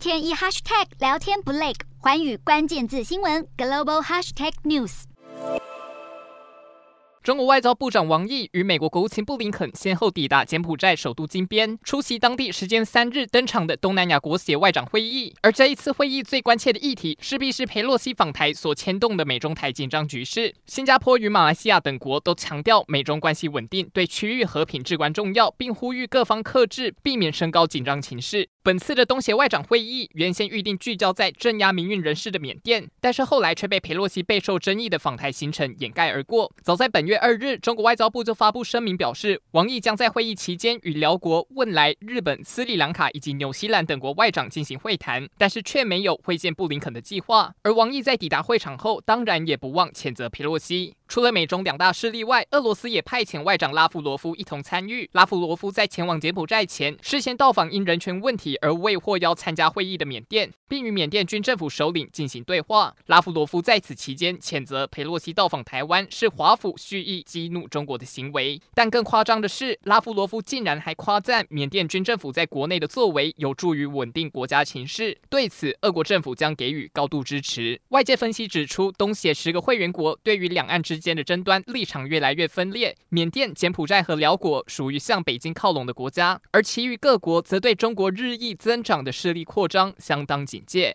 天一 hashtag 聊天不累，寰宇关键字新闻 global hashtag news。中国外交部长王毅与美国国务卿布林肯先后抵达柬埔寨首都金边，出席当地时间三日登场的东南亚国协外长会议。而这一次会议最关切的议题，势必是裴洛西访台所牵动的美中台紧张局势。新加坡与马来西亚等国都强调美中关系稳定对区域和平至关重要，并呼吁各方克制，避免升高紧张情势。本次的东协外长会议原先预定聚焦在镇压民运人士的缅甸，但是后来却被佩洛西备受争议的访台行程掩盖而过。早在本月二日，中国外交部就发布声明表示，王毅将在会议期间与寮国、汶莱、日本、斯里兰卡以及纽西兰等国外长进行会谈，但是却没有会见布林肯的计划。而王毅在抵达会场后，当然也不忘谴责佩洛西。除了美中两大势力外，俄罗斯也派遣外长拉夫罗夫一同参与。拉夫罗夫在前往柬埔寨前，事先到访因人权问题而未获邀参加会议的缅甸，并与缅甸军政府首领进行对话。拉夫罗夫在此期间谴责裴洛西到访台湾是华府蓄意激怒中国的行为。但更夸张的是，拉夫罗夫竟然还夸赞缅甸军政府在国内的作为有助于稳定国家情势。对此，俄国政府将给予高度支持。外界分析指出，东协十个会员国对于两岸之间的争端立场越来越分裂，缅甸、柬埔寨和辽国属于向北京靠拢的国家，而其余各国则对中国日益增长的势力扩张相当警戒。